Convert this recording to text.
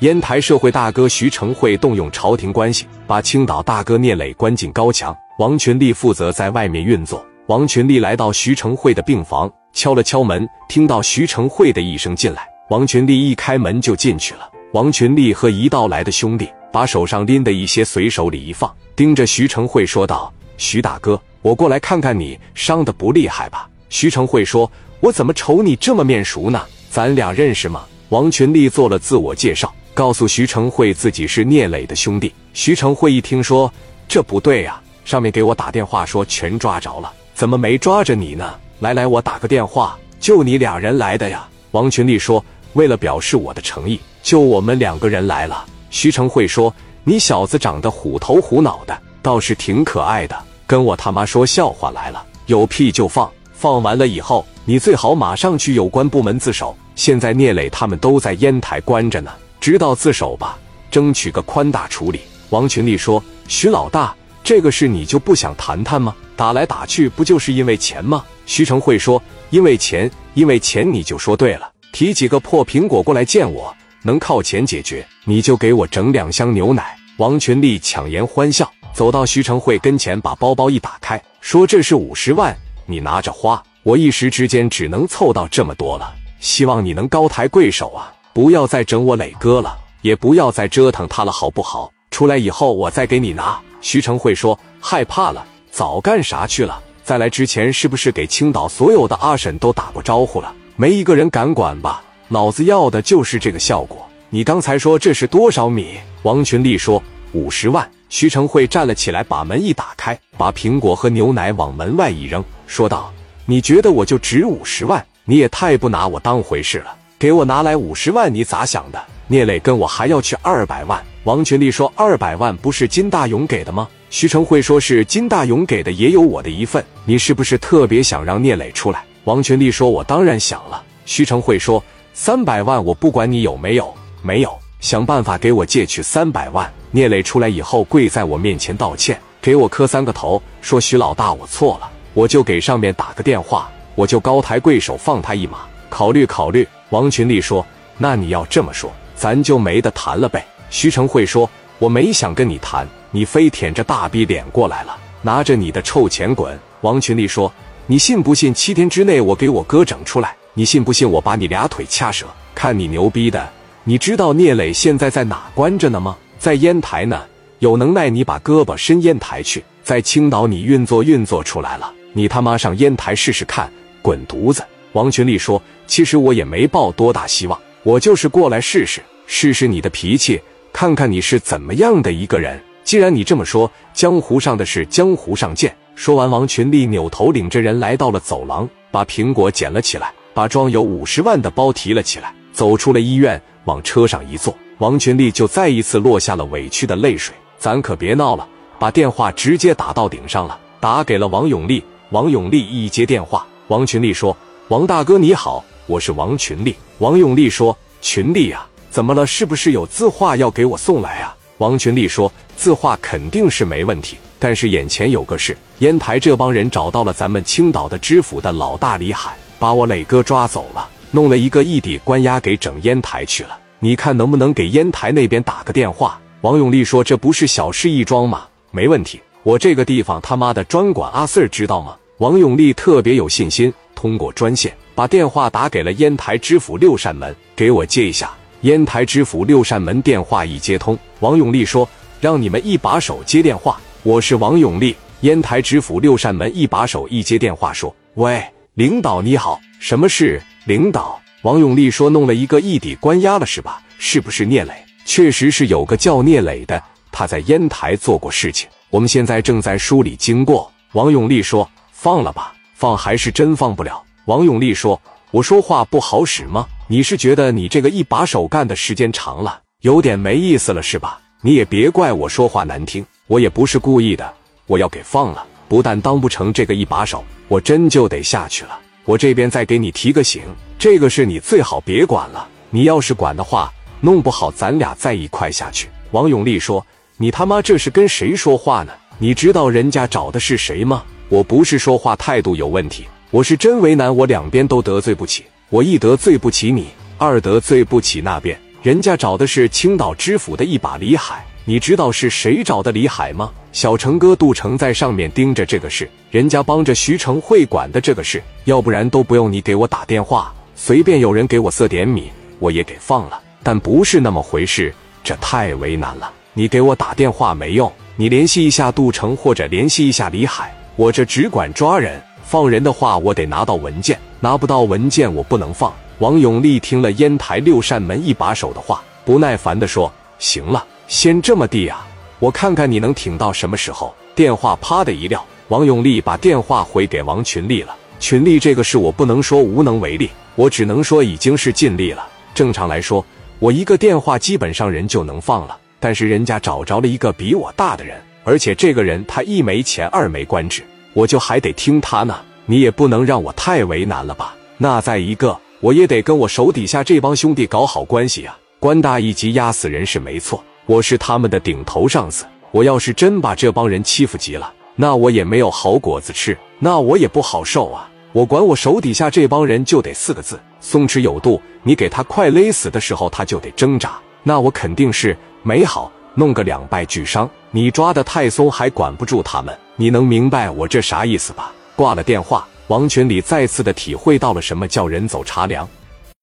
烟台社会大哥徐成会动用朝廷关系，把青岛大哥聂磊关进高墙，王群力负责在外面运作。王群力来到徐成会的病房，敲了。敲门，听到徐成会的一声进来，王群力一开门就进去了。王群力和一道来的兄弟把手上拎的一些随手礼一放，盯着徐成会说道：“徐大哥，我过来看看你伤的不厉害吧？”徐成会说：“我怎么瞅你这么面熟呢？咱俩认识吗？”王群力做了。自我介绍，告诉徐成会自己是聂磊的兄弟。徐成会一听说，这不对呀，上面给我打电话说全抓着了。怎么没抓着你呢？来来，我打个电话，就你俩人来的呀？王群力说：“为了表示我的诚意，就我们两个人来了。”徐成会说：“你小子长得虎头虎脑的，倒是挺可爱的，跟我他妈说笑话来了？有屁就放，放完了以后，你最好马上去有关部门自首。现在聂磊他们都在烟台关着呢，知道自首吧，争取个宽大处理。”王群力说：“徐老大。”这个事你就不想谈谈吗？打来打去不就是因为钱吗？徐成会说：“因为钱，因为钱，你就说对了。提几个破苹果过来见我，能靠钱解决，你就给我整两箱牛奶。”王群力强颜欢笑，走到徐成会跟前，把包包一打开，说：“这是五十万，你拿着花。我一时之间只能凑到这么多了，希望你能高抬贵手啊，不要再整我磊哥了，也不要再折腾他了，好不好？出来以后我再给你拿。”徐成会说：“害怕了，早干啥去了？在来之前是不是给青岛所有的阿婶都打过招呼了？没一个人敢管吧？老子要的就是这个效果。你刚才说这是多少米？”王群力说：“五十万。”徐成会站了起来，把门一打开，把苹果和牛奶往门外一扔，说道：“你觉得我就值五十万？你也太不拿我当回事了！给我拿来五十万，你咋想的？聂磊跟我还要去二百万。”王群力说：“二百万不是金大勇给的吗？”徐成会说：“是金大勇给的，也有我的一份。你是不是特别想让聂磊出来？”王群力说：“我当然想了。”徐成会说：“三百万我不管你有没有，没有，想办法给我借去三百万。聂磊出来以后跪在我面前道歉，给我磕三个头，说徐老大我错了，我就给上面打个电话，我就高抬贵手放他一马，考虑考虑。”王群力说：“那你要这么说，咱就没得谈了呗。”徐成会说：“我没想跟你谈，你非舔着大逼脸过来了，拿着你的臭钱滚。”王群力说：“你信不信七天之内我给我哥整出来？你信不信我把你俩腿掐折？看你牛逼的！你知道聂磊现在在哪关着呢吗？在烟台呢。有能耐你把胳膊伸烟台去，在青岛你运作运作出来了，你他妈上烟台试试看，滚犊子！”王群力说：“其实我也没抱多大希望，我就是过来试试，试试你的脾气。”看看你是怎么样的一个人。既然你这么说，江湖上的事江湖上见。说完，王群力扭头领着人来到了走廊，把苹果捡了起来，把装有五十万的包提了起来，走出了医院，往车上一坐，王群力就再一次落下了委屈的泪水。咱可别闹了，把电话直接打到顶上了，打给了王永利。王永利一接电话，王群力说：“王大哥你好，我是王群力。”王永利说：“群力呀。”怎么了？是不是有字画要给我送来啊？王群力说：“字画肯定是没问题，但是眼前有个事，烟台这帮人找到了咱们青岛的知府的老大李海，把我磊哥抓走了，弄了一个异地关押给整烟台去了。你看能不能给烟台那边打个电话？”王永利说：“这不是小事一桩吗？没问题，我这个地方他妈的专管阿 Sir，知道吗？”王永利特别有信心，通过专线把电话打给了烟台知府六扇门，给我接一下。烟台知府六扇门电话一接通，王永利说：“让你们一把手接电话，我是王永利。”烟台知府六扇门一把手一接电话说：“喂，领导你好，什么事？”领导，王永利说：“弄了一个异地关押了是吧？是不是聂磊？确实是有个叫聂磊的，他在烟台做过事情。我们现在正在梳理经过。”王永利说：“放了吧，放还是真放不了。”王永利说：“我说话不好使吗？”你是觉得你这个一把手干的时间长了，有点没意思了是吧？你也别怪我说话难听，我也不是故意的。我要给放了，不但当不成这个一把手，我真就得下去了。我这边再给你提个醒，这个事你最好别管了。你要是管的话，弄不好咱俩再一块下去。王永利说：“你他妈这是跟谁说话呢？你知道人家找的是谁吗？我不是说话态度有问题，我是真为难，我两边都得罪不起。”我一得罪不起你，二得罪不起那边，人家找的是青岛知府的一把李海，你知道是谁找的李海吗？小成哥杜成在上面盯着这个事，人家帮着徐成会管的这个事，要不然都不用你给我打电话，随便有人给我塞点米，我也给放了。但不是那么回事，这太为难了。你给我打电话没用，你联系一下杜成或者联系一下李海，我这只管抓人，放人的话我得拿到文件，拿不到文件我不能放。王永利听了烟台六扇门一把手的话，不耐烦地说：“行了，先这么地啊，我看看你能挺到什么时候。”电话啪的一撂，王永利把电话回给王群力了。群力，这个事我不能说无能为力，我只能说已经是尽力了。正常来说，我一个电话基本上人就能放了，但是人家找着了一个比我大的人，而且这个人他一没钱二没官职，我就还得听他呢。你也不能让我太为难了吧？那再一个。我也得跟我手底下这帮兄弟搞好关系啊！官大一级压死人是没错，我是他们的顶头上司。我要是真把这帮人欺负急了，那我也没有好果子吃，那我也不好受啊！我管我手底下这帮人就得四个字：松弛有度。你给他快勒死的时候，他就得挣扎，那我肯定是没好，弄个两败俱伤。你抓的太松，还管不住他们，你能明白我这啥意思吧？挂了电话。王群里再次的体会到了什么叫人走茶凉。